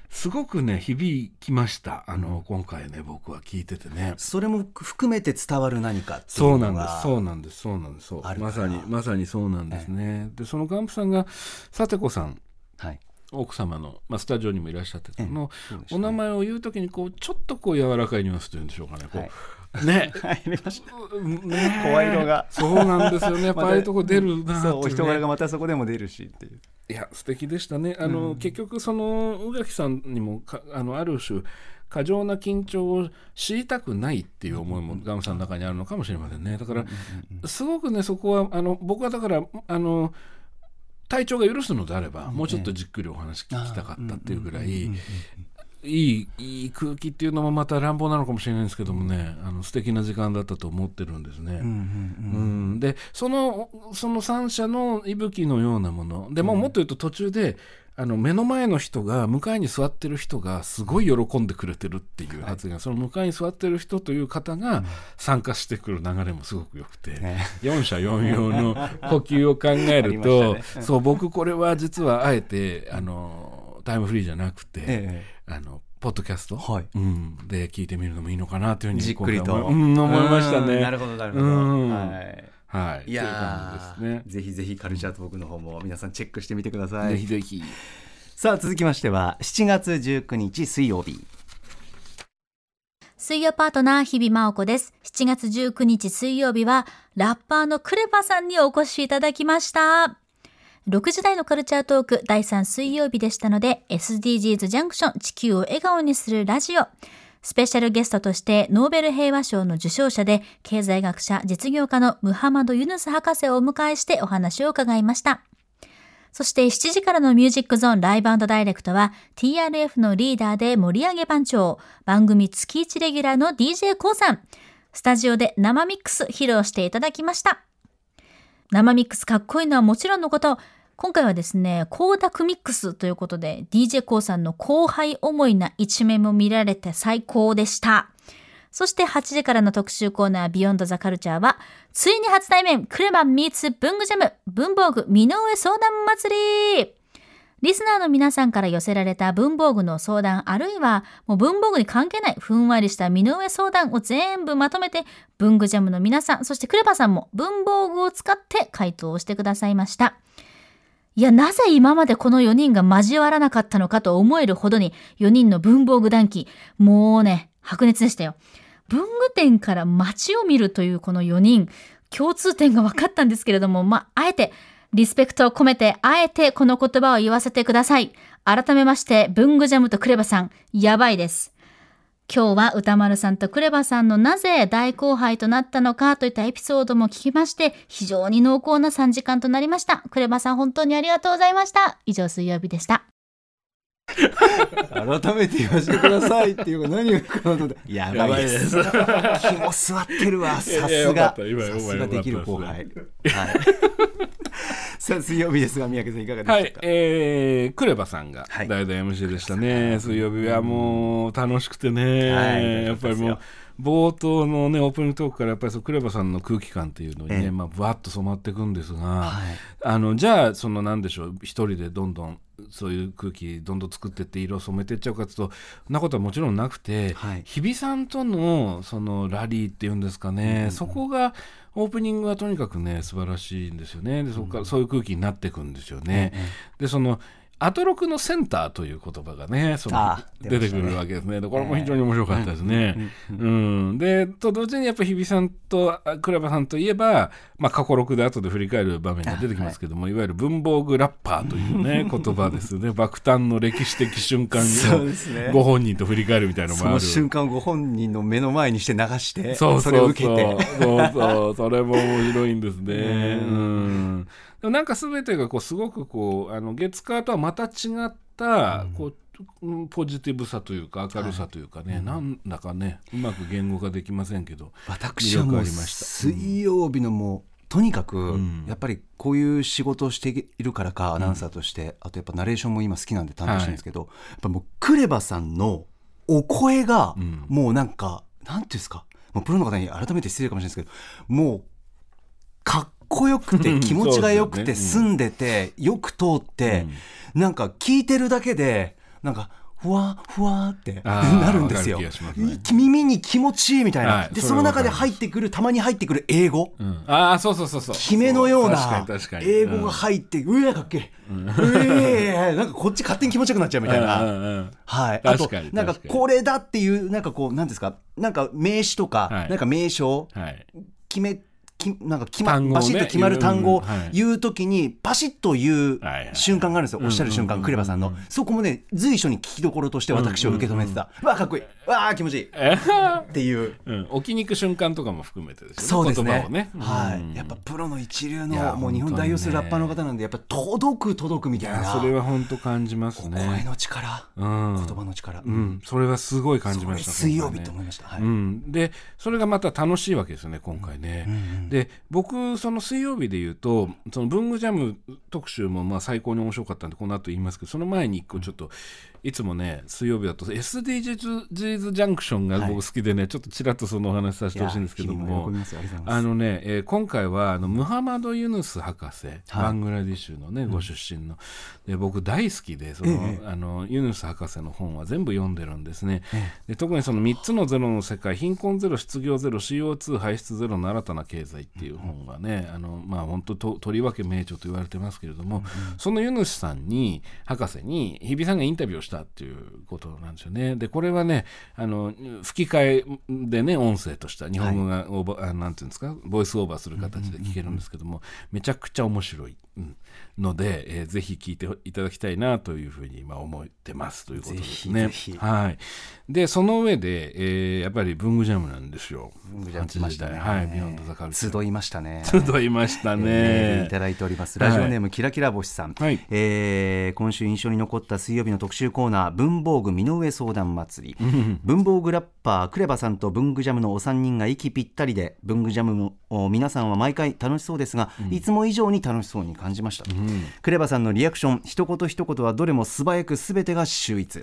すごくね響きました。あの今回ね僕は聞いててね。それも含めて伝わる何かっていそううなのがんです、そうなんです、そうなんです、そう。まさに、まさにそうなんですね。で、そのガンプさんが、さてこさん、はい奥様の、まあ、スタジオにもいらっしゃってたの、お名前を言うときにこうちょっとこう柔らかいニュアンスというんでしょうかねこう、はい。ね。入りました。ね。声色が。そうなんですよね。やっぱああいうとこ出るなってそうお人柄がまたそこでも出るしっていう。いや素敵でしたね。あの、結局その宇垣さんにもかあのある種過剰な緊張を知りたくないっていう思いもガムさんの中にあるのかもしれませんね。だから、すごくねそこはあの僕はだからあの体調が許すのであれば、もうちょっとじっくりお話聞きたかったっていうぐらい。いいいい空気っていうのもまた乱暴なのかもしれないんですけどもね。あの素敵な時間だったと思ってるんですね。うんでそのその三者の息吹のようなもの。でももっと言うと途中であの目の前の人が向かいに座ってる人がすごい喜んでくれてるっていう発言、その向かいに座ってる人という方が参加してくる流れもすごく良くて、ね。四者四様の呼吸を考えるあと、ね。そう僕これは実はあえてあのタイムフリーじゃなくて、えあのポッドキャスト、はい。うん、で聞いてみるのもいいのかなというふうにじっくりと。うん、思いましたね。うん。なるほどなるほど。うん。はい。はい、いやじですね。ー。ぜひぜひカルチャートークの方も皆さんチェックしてみてください。ぜひぜひ。さあ続きましては7月19日水曜日。水曜パートナー日々真央子です。7月19日水曜日はラッパーのクレバさんにお越しいただきました。6時台のカルチャートーク第3水曜日でしたので SDGs ジャンクション地球を笑顔にするラジオ。スペシャルゲストとしてノーベル平和賞の受賞者で経済学者実業家のムハマド・ユヌス博士をお迎えしてお話を伺いました。そして7時からのミュージックゾーンライブダイレクトは TRF のリーダーで盛り上げ番長、番組月1レギュラーの d j k o さん。スタジオで生ミックス披露していただきました。生ミックスかっこいいのはもちろんのこと、今回はですね、光沢ミックスということで d j k o さんの後輩思いな一面も見られて最高でした。そして8時からの特集コーナービヨンドザカルチャーは、ついに初対面、クレマンミーツ文具ジャム、文房具身の上相談祭りリスナーの皆さんから寄せられた文房具の相談、あるいはもう文房具に関係ないふんわりした身の上相談を全部まとめて、文具ジャムの皆さん、そしてクレバさんも文房具を使って回答をしてくださいました。いや、なぜ今までこの4人が交わらなかったのかと思えるほどに4人の文房具談義、もうね、白熱でしたよ。文具店から街を見るというこの4人、共通点が分かったんですけれども、まあ、あえて、リスペクトを込めて、あえてこの言葉を言わせてください。改めまして、文具ジャムとクレバさん、やばいです。今日は歌丸さんとクレバさんのなぜ大後輩となったのかといったエピソードも聞きまして、非常に濃厚な3時間となりました。クレバさん本当にありがとうございました。以上水曜日でした。改めて言わせてくださいっていうか何をかなと思って。やばいです。気も座ってるわ。さすが。さすができる後輩はい。さあ水曜日ですが三宅さんいかがではいしたか、、えー、クレバさんがはい。代打 MC でしたね、水曜日はもう楽しくてね、はい。やっぱりもう冒頭のねオープニングトークからやっぱりそうクレバさんの空気感っていうのにね、ええ。まあぶわっと染まっていくんですが、はい。あのじゃあそのなんでしょう一人でどんどんそういう空気どんどん作ってって色を染めていっちゃうかというとそんなことはもちろんなくて、はい。日比さんとのそのラリーっていうんですかね、そこがオープニングはとにかくね素晴らしいんですよね。でそこからそういう空気になっていくんですよね。でそのアトロクのセンターという言葉がねそのあ出てくるわけですね。でこれも非常に面白かったですね。うんでと同時にやっぱ日比さんとあクラバさんといえば、まあ、過去録で後で振り返る場面が出てきますけども、い、わゆる文房具ラッパーというね 言葉ですよね。爆誕の歴史的瞬間をご本人と振り返るみたいなのそもある。の瞬間をご本人の目の前にして流してそれを受けて。そうそう。それも面白いんですね。うんでもなんか全てがこうすごくこうあの月火とはまた違ったこう、うんポジティブさというか明るさというかね、なんだかねうまく言語化できませんけど私はもう魅力ありました。水曜日のもうとにかくん。やっぱりこういう仕事をしているからかアナウンサーとして、あとやっぱナレーションも今好きなんで担当してるんですけど、やっぱもうクレバさんのお声がん。もうなんか、なんていうんですかもうプロの方に改めて失礼かもしれないですけどもうかっこよくて気持ちがよくてそうですよ澄んでてよく通って、なんか聞いてるだけでなんかふわふわってなるんですよ。耳に気持ちいいみたいな、はいでその中で入ってくるたまに入ってくる英語、うん。ああそうそうそうそう。決めのような英語が入って、うわかっけえ、うえなんかこっち勝手に気持ちよくなっちゃうみたいな、うんうんうん。はい、あとなんかこれだっていうなんかこうなんですか？なんか名詞とか、はい。なんか名称はい。決めきなんか決ま、ねバシッと決まる単語を言うときにパシッと言う瞬間があるんですよ、おっしゃる瞬間、クレバさんの、そこもね随所に聞きどころとして私を受け止めてた、うわかっこいいうわ気持ちいい。っていう。うん、置きに行く瞬間とかも含めてですよね。そうですね。言葉をね、はい、うん。やっぱプロの一流のもう日本代表するラッパーの方なんでやっぱ届く届くみたいな。それは本当感じます声ねの力、うん。言葉の力、うん、それはすごい感じました水曜日と思いました。はい。うん、でそれがまた楽しいわけですよね今回ね、で僕その水曜日で言うとその文具ジャム特集もまあ最高に面白かったんでこの後言いますけどその前に一個ちょっといつもね水曜日だと SDGs ジャンクションが僕好きでね、ちょっとちらっとそのお話しさせてほしいんですけどもあのね、えー今回はあのムハマド・ユヌス博士、バングラディッシュのね、ご出身ので僕大好きでその、あのユヌス博士の本は全部読んでるんですね、で特にその3つのゼロの世界貧困ゼロ失業ゼロ CO2 排出ゼロの新たな経済っていう本がね、あのまあ本当ととりわけ名著と言われてますけれども、そのユヌスさんに博士に日比さんがインタビューをしたっていうことなんですよね。でこれはねあの吹き替えでね音声とした日本語がオーバー、あなんていうんですかボイスオーバーする形で聞けるんですけども、めちゃくちゃ面白い、うんので、えーぜひ聞いていただきたいなというふうに今思ってますということですね。ぜひぜひ。はい、でその上で、えーやっぱり文具ジャムなんですよ。文具ジャム来ましたね。8時台。はい、ビヨンドザカル集いましたね。集いましたね。えーいただいております。ラジオネーム、キラキラ星さん、はい。えー今週印象に残った水曜日の特集コーナー文房具身の上相談祭り。文房具ラッパークレバさんと文具ジャムのお三人が息ぴったりで文具ジャムのお皆さんは毎回楽しそうですが、いつも以上に楽しそうに感じました、クレバさんのリアクション一言一言はどれも素早く全てが秀逸、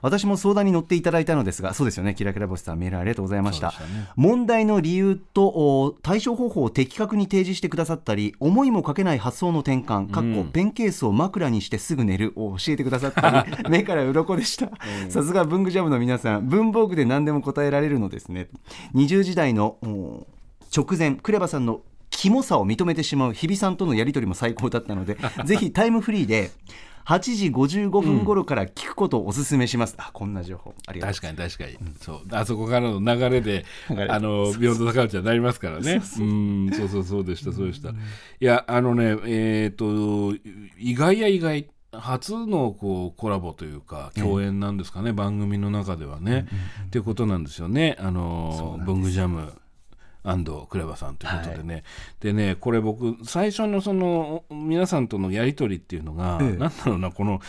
私も相談に乗っていただいたのですがそうですよねキラキラ星さんメールありがとうございました。ね。問題の理由とお対処方法を的確に提示してくださったり思いもかけない発想の転換かっこペンケースを枕にしてすぐ寝るを教えてくださったり 目から鱗でした。さすが文具ジャムの皆さん文房具で何でも答えられるのですね。20時代のお直前クレバさんのキモさを認めてしまう日比さんとのやり取りも最高だったので ぜひタイムフリーで8時55分頃から聞くことをお勧めします、あこんな情報。ありがとう。確かに確かに、そう。あそこからの流れであのビヨンドザカルチャーになりますからね。うん。そうそうそうでしたそうでした。いやあのねえっ、と意外や意外初のこうコラボというか共演なんですかね、番組の中ではね、っていうことなんですよね。あの文具ジャムクレバさんということでね、でねこれ僕最初のその皆さんとのやり取りっていうのが、ええ。なんだろうなこの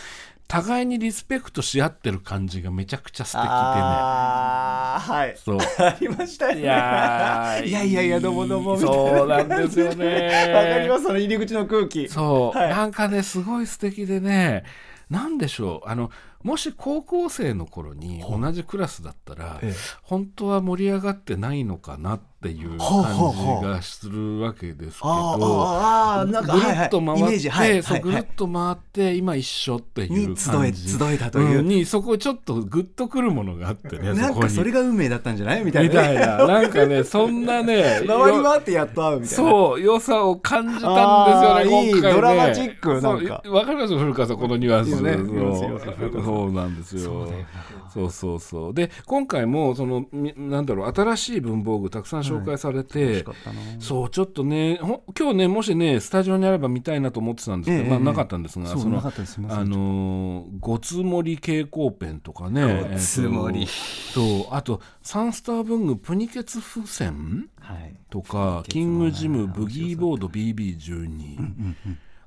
互いにリスペクトし合ってる感じがめちゃくちゃ素敵でね。あーはい。そう。ありましたよね。いやーいやいやいやどうもどうもみたいな。そうなんですよね。わかりますその入り口の空気。そう、はい。なんかねすごい素敵でね。なんでしょう。あのもし高校生の頃に同じクラスだったら、ええ。本当は盛り上がってないのかなっていう感じがするわけですけど、ぐるっと回って、はいはい。ぐるっと回って今一緒っていう感じ。集えたという、んにそこちょっとグッとくるものがあってねなんかそれが運命だったんじゃないみたいな、みたいな。なんかねそんなね回り回ってやっと会うみたいな。そう良さを感じたんですよね今回ね。いいドラマチックなんか。そうわかります？古川さんこのニュアンス。ねそうなんですよ。そうそうそうで今回もそのみなんだろう新しい文房具たくさん紹介されて、かったな。そうちょっとねほ今日ねもしねスタジオにあれば見たいなと思ってたんですけど、ええ。ええまあなかったんですが、のそうなかったです。すいません。あのーごつ盛り蛍光ペンとかねごつ盛り。えーととあとサンスター文具プニケツ付箋はい。とかキングジムブギーボード BB12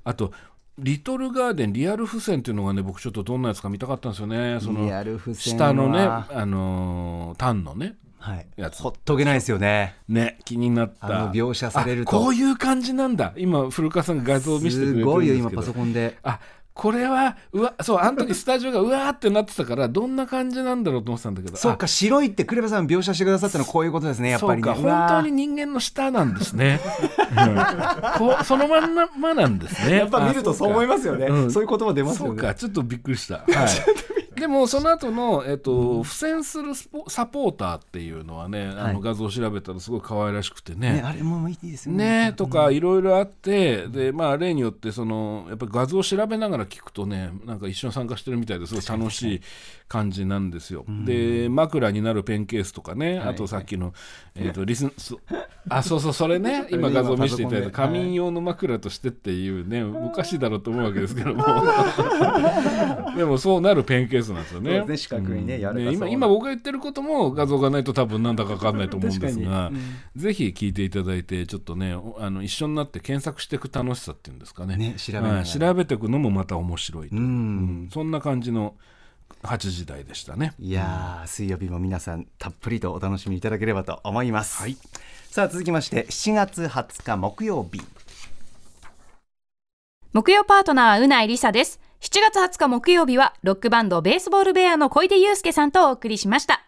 あとリトルガーデンリアル付箋っていうのがね僕ちょっとどんなやつか見たかったんですよね。そのリアル付箋下のねはあのータンのねはい。やつ。ほっとけないですよね。ね気になった。描写されると。あこういう感じなんだ。今古川さんが画像を見せてくれてるんですけど。すごいよ今パソコンで。あこれはうわそうあの時スタジオがうわーってなってたからどんな感じなんだろうと思ってたんだけどそうか白いってクレバさん描写してくださったのはこういうことですねやっぱりね。そうか本当に人間の舌なんですね、うん。こうそのまんまなんですね。やっぱ見るとそう思いますよね。うん。そういう言葉出ますよね。そうか ちょっとびっくりした、はい。でもその後のえっ、と付箋するスポサポーターっていうのはねあはい。の画像を調べたらすごい可愛らしくてね。ねあれもいいですよね。ねとかいろいろあってでまあ例によってそのやっぱり画像を調べながら聞くとねなんか一緒に参加してるみたいですごい楽しい感じなんですよ。で枕になるペンケースとかねあとさっきの、えー、とリス あそうそうそれね 今画像見せていただいた仮眠用の枕としてっていうねおかしいだろうと思うわけですけども。でもそうなるペンケースなんですよね。ね四角いねうな今今僕が言ってることも画像がないと多分なんだか分かんないと思うんですが、ぜひ聞いていただいてちょっとねおあの一緒になって検索していく楽しさっていうんですかね。ね調べ調べていくのもまた面白いと、う。ん。うん。そんな感じの8時台でしたね。いやー水曜日も皆さんたっぷりとお楽しみいただければと思います、はい。さあ続きまして7月20日木曜日。木曜パートナーうないりさです。7月20日木曜日はロックバンドベースボールベアの小出祐介さんとお送りしました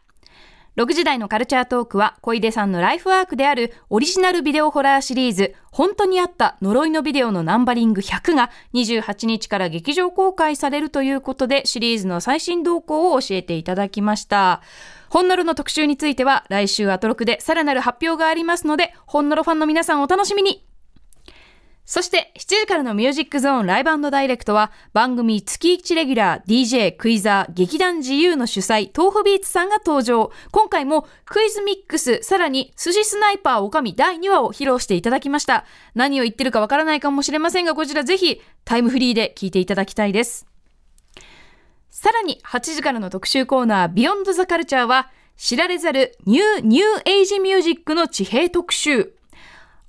6時台のカルチャートークは小出さんのライフワークであるオリジナルビデオホラーシリーズ本当にあった呪いのビデオのナンバリング100が28日から劇場公開されるということでシリーズの最新動向を教えていただきました。本ノロの特集については来週アトロクでさらなる発表がありますので本ノロファンの皆さんお楽しみに。そして7時からのミュージックゾーンライブダイレクトは番組月1レギュラー DJ クイザー劇団自由の主催豆腐ビーツさんが登場。今回もクイズミックスさらに寿司スナイパーおかみ第2話を披露していただきました。何を言ってるかわからないかもしれませんがこちらぜひタイムフリーで聞いていただきたいです。さらに8時からの特集コーナービヨンドザカルチャーは知られざるニューニューエイジミュージックの地平特集。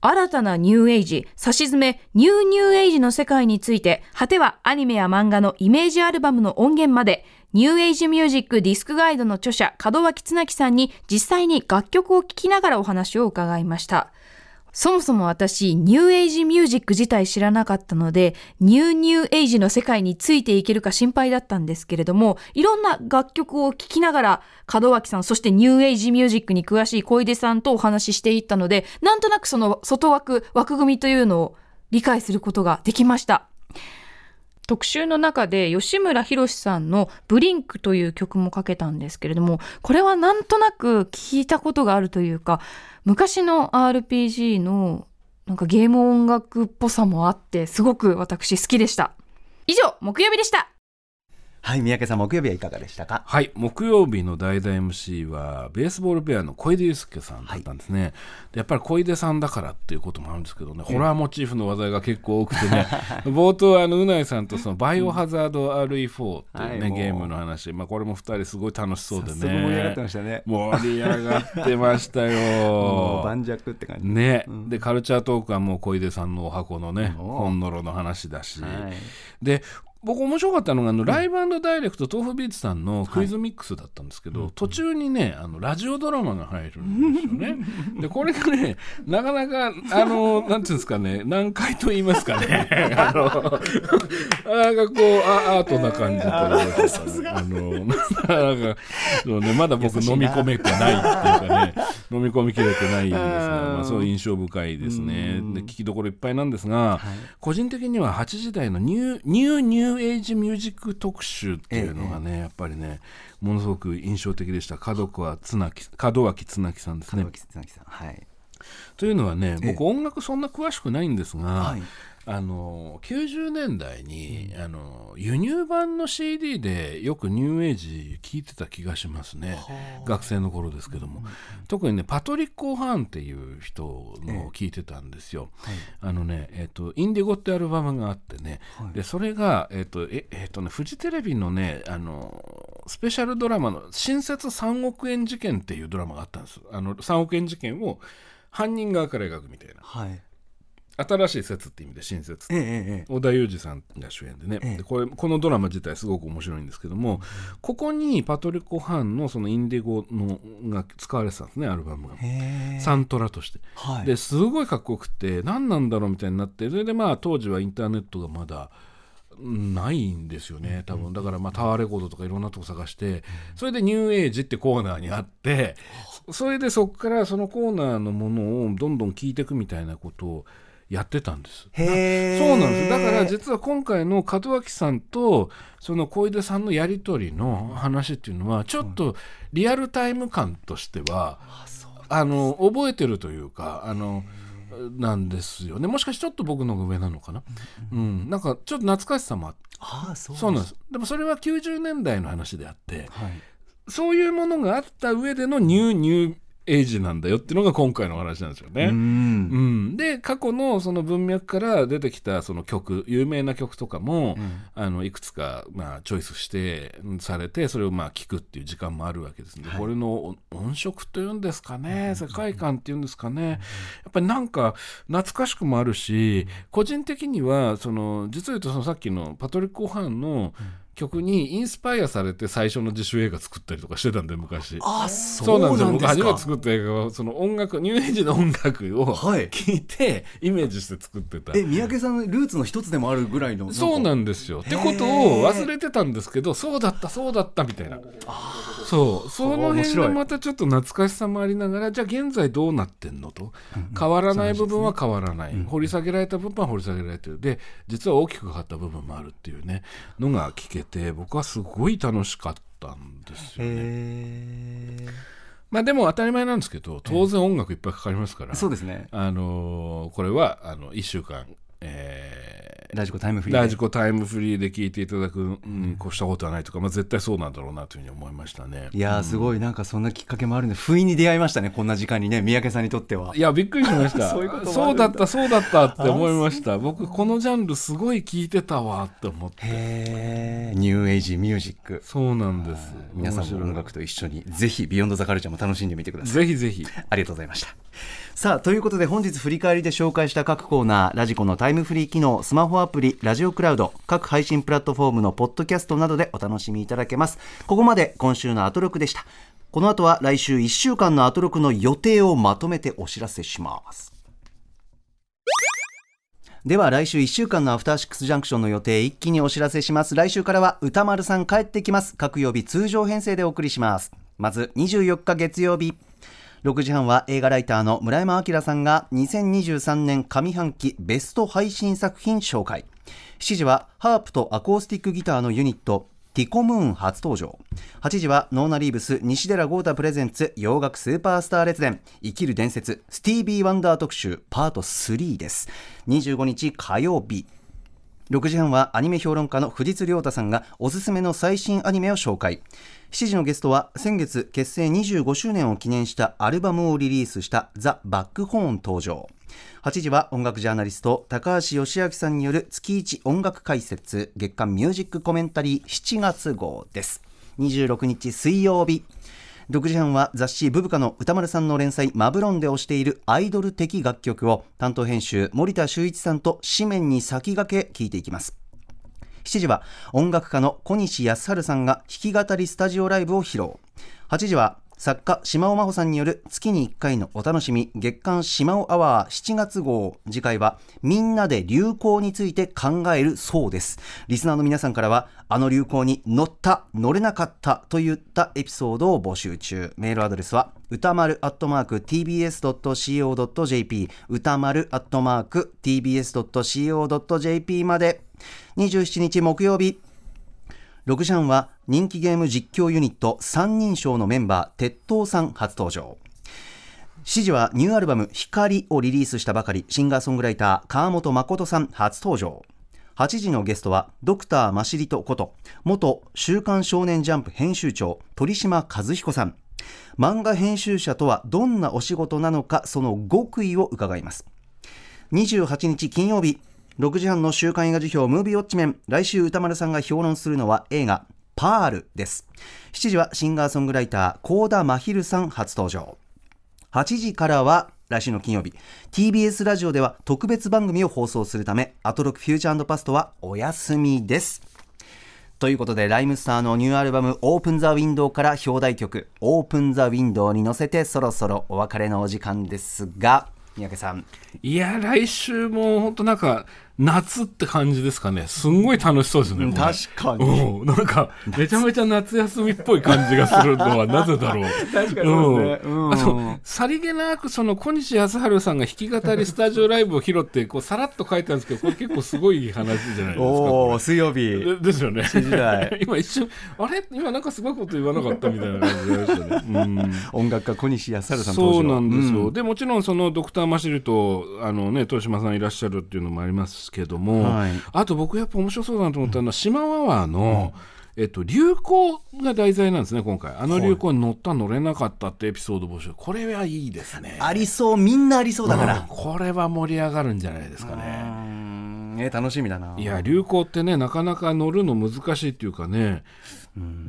新たなニューエイジ、差し詰めニューニューエイジの世界について、果てはアニメや漫画のイメージアルバムの音源まで、ニューエイジミュージックディスクガイドの著者、門脇綱生さんに実際に楽曲を聴きながらお話を伺いました。そもそも私、ニューエイジミュージック自体知らなかったので、ニューニューエイジの世界についていけるか心配だったんですけれども、いろんな楽曲を聴きながら、門脇さん、そしてニューエイジミュージックに詳しい小出さんとお話ししていったので、なんとなくその外枠、枠組みというのを理解することができました。特集の中で吉村弘さんの「ブリンク」という曲もかけたんですけれどもこれはなんとなく聞いたことがあるというか昔の RPG のなんかゲーム音楽っぽさもあってすごく私好きでした。以上木曜日でした。はい三宅さん木曜日はいかがでしたか？はい木曜日の代打 MC はベースボールベアの小出祐介さんだったんですね、でやっぱり小出さんだからっていうこともあるんですけどね、ホラーモチーフの話題が結構多くてね 冒頭あのうないさんとそのバイオハザード RE4 っていうね、はいゲームの話、まあ、これも2人すごい楽しそうで早速盛り上がってねましたね。盛り上がってましたよ。盤石って感じ。ね、でカルチャートークはもう小出さんのお箱のねお本のろの話だし、はい。で僕面白かったのがあの、ライブダイレクト豆腐ビーツさんのクイズミックスだったんですけど、途中にねあのラジオドラマが入るんですよね。でこれがねなかなかあのなんていうんですかね難解と言いますかね。あのなんかこうあアートな感じというかね あのなんかそう、ね、まだ僕飲み込めてないっていうかね飲み込みきれてないんですが、まあ、そういう印象深いですね。で聞きどころいっぱいなんですが、個人的には8時台のニューニューニューエイジミュージック特集っていうのがね、やっぱりねものすごく印象的でした。門脇綱生門脇綱生さんですね。門。脇綱生さん。はい。というのはねええ。僕音楽そんな詳しくないんですが、はいあの90年代に、あの輸入版の CD でよくニューエイジ聴いてた気がしますね。学生の頃ですけども、特にねパトリック・オハーンっていう人のを聴いてたんですよ、あのね、えっとインディゴってアルバムがあってね、でそれが、えっとええっとね、フジテレビのねあのスペシャルドラマの「新設3億円事件」っていうドラマがあったんです。あの3億円事件を犯人側から描くみたいな。はい新しい説って意味で新説。ええ織田裕二さんが主演でね、ええ。でこれこのドラマ自体すごく面白いんですけども、ここにパトリック・ハンのそのインディゴのが使われてたんですねアルバムが。サントラとして、はい。ですごいかっこよくて何なんだろうみたいになってそれでまあ当時はインターネットがまだうんないんですよね多分。だからまあタワーレコードとかいろんなとこ探してそれでニューエイジってコーナーにあってそそれでそこからそのコーナーのものをどんどん聞いていくみたいなことをやってたんです。へそうなんです。だから実は今回の門脇さんとその小出さんのやり取りの話っていうのはちょっとリアルタイム感としては、あの覚えてるというかあのなんですよね。もしかしてちょっと僕の上なのかな、うんなんかちょっと懐かしさもあって。ああそうそうなんです。でもそれは90年代の話であってはい。そういうものがあった上でのニューニューエイジなんだよっていうのが今回のお話なんですよね。うん。うん、で過去のその文脈から出てきたその曲有名な曲とかも、あのいくつか、まあ、チョイスしてうんされてそれをまあ聞くっていう時間もあるわけですね、これの音色というんですかね世界観っていうんですかね。やっぱりなんか懐かしくもあるし個人的にはその実を言うとそのさっきのパトリック・オハンの曲にインスパイアされて最初の自主映画作ったりとかしてたんで昔。あそうなんですよ。僕初めてか作った映画はその音楽ニューエイジの音楽をはい。聞いてイメージして作ってた、え三宅さんのルーツの一つでもあるぐらいのそうなんんですよ。ってことを忘れてたんですけどそうだったそうだったみたいな。そう。その辺面白いがまたちょっと懐かしさもありながらじゃあ現在どうなってんのと。変わらない部分は変わらない、掘り下げられた部分は掘り下げられてる。で実は大きく変わった部分もあるっていうね。のが聞けて僕はすごい楽しかったんですよね。へまあでも当たり前なんですけど当然音楽いっぱいかかりますから、えそうですね。あのーこれはあの1週間、えーラジコタイムフリーで。ラジコタイムフリーで聞いていただくに越したことはないとか、まあ、絶対そうなんだろうなというふうに思いましたね。いやーすごいなんかそんなきっかけもあるんで不意に出会いましたねこんな時間にね三宅さんにとっては。いやびっくりしました。そういうこともあるんだ。そうだったそうだったって思いました。僕このジャンルすごい聞いてたわって思って。へえニューエイジミュージック。そうなんです。皆さんも音楽と一緒にぜひビヨンドザカルチャーも楽しんでみてください。ぜひぜひ。ありがとうございました。さあということで本日振り返りで紹介した各コーナーラジコのタイムフリー機能スマホアプリラジオクラウド各配信プラットフォームのポッドキャストなどでお楽しみいただけます。ここまで今週のアトロクでした。この後は来週1週間のアトロクの予定をまとめてお知らせします。では来週1週間のアフターシックスジャンクションの予定一気にお知らせします。来週からは歌丸さん帰ってきます。各曜日通常編成でお送りします。まず24日月曜日。6時半は映画ライターの村山明さんが2023年上半期ベスト配信作品紹介。7時はハープとアコースティックギターのユニットティコムーン初登場。8時はノーナリーブス西寺郷太プレゼンツ洋楽スーパースター列伝。生きる伝説スティービー・ワンダー特集パート3です。25日火曜日6時半はアニメ評論家の藤津亮太さんがおすすめの最新アニメを紹介。7時のゲストは先月結成25周年を記念したアルバムをリリースしたザ・バックホーン登場。8時は音楽ジャーナリスト高橋義明さんによる月一音楽解説月間ミュージックコメンタリー7月号です。26日水曜日。6時半は雑誌ブブカの歌丸さんの連載マブロンで推しているアイドル的楽曲を担当編集森田修一さんと紙面に先駆け聞いていきます。7時は音楽家の小西康晴さんが弾き語りスタジオライブを披露。8時は作家島尾真帆さんによる月に1回のお楽しみ月刊島尾アワー7月号。次回はみんなで流行について考えるそうです。リスナーの皆さんからはあの流行に乗った乗れなかったといったエピソードを募集中。メールアドレスは歌丸アットマーク tbs.co.jp 歌丸アットマーク tbs.co.jp まで。27日木曜日6時半は人気ゲーム実況ユニット三人称のメンバー鉄塔さん初登場。7時はニューアルバム「光」をリリースしたばかりシンガーソングライター川本誠さん初登場。8時のゲストはドクターマシリトこと元週刊少年ジャンプ編集長鳥島和彦さん。漫画編集者とはどんなお仕事なのかその極意を伺います。28日金曜日6時半の週刊映画辞表ムービーウォッチメン。来週歌丸さんが評論するのは映画パールです。7時はシンガーソングライター幸田真昼さん初登場。8時からは来週の金曜日 TBS ラジオでは特別番組を放送するためアトロクフューチャーパストはお休みです。ということでライムスターのニューアルバム「オープン・ザ・ウィンドウ」から表題曲「オープン・ザ・ウィンドウ」に乗せてそろそろお別れのお時間ですが三宅さん。いや来週も本当なんか夏って感じですかね。すんごい楽しそうですね確かに。うん、なんかめちゃめちゃ夏休みっぽい感じがするのはなぜだろう。確かにそうですね。うん。あとさりげなくその小西康晴さんが弾き語りスタジオライブを拾ってこうさらっと書いたんですけどこれ結構すごい話じゃないですかお水曜日。れでですよね。今一瞬あれ？今なんかすごいこと言わなかったみたいな感じがありましたね、うん。音楽家小西康晴さんそうなんですよ、うん。でもちろんそのドクター・マシルとあの、ね、豊島さんいらっしゃるっていうのもありますけども、はい。あと僕やっぱ面白そうだなと思ったのは、島アワーの、えっと、流行が題材なんですね今回。あの流行に乗った乗れなかったってエピソード募集これはいいですね。ありそうみんなありそうだかうん。らこれは盛り上がるんじゃないですかうねん。ね楽しみだな。いや流行ってねなかなか乗るの難しいっていうかね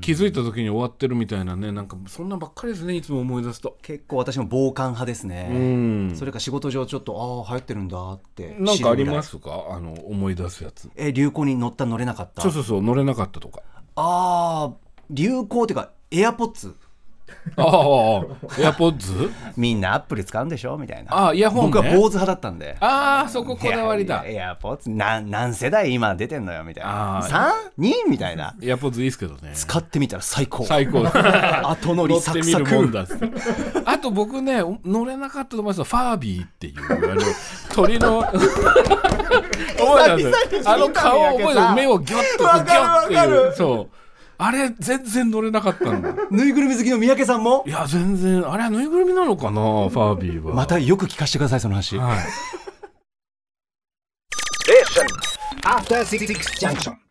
気づいた時に終わってるみたいなね。なんかそんなばっかりですねいつも思い出すと。結構私も傍観派ですね、うん。それか仕事上ちょっとああ流行ってるんだって。なんかありますか？あの思い出すやつ。え流行に乗った乗れなかった。そうそうそう乗れなかったとか。ああ流行っていうかエアポッツああエアポッズ？みんなアップル使うんでしょ？みたいな。ああイヤホンね。僕は坊主派だったんで。ああそここだわりだ。エアポッツなん何世代今出てんのよみたいな。あー 3?2? みたいな。エアポッズいいですけどね。使ってみたら最高。最高。後乗りサクサク。あと僕ね乗れなかったと思いますよ。ファービーっていうあの鳥の 覚えてます？あの顔を覚えてる？目をギョッとギョッっていう。そうあれ全然乗れなかったんだぬいぐるみ好きの三宅さんも？いや全然あれはぬいぐるみなのかなファービーは。またよく聞かせてくださいその話。はい。After Six Junction.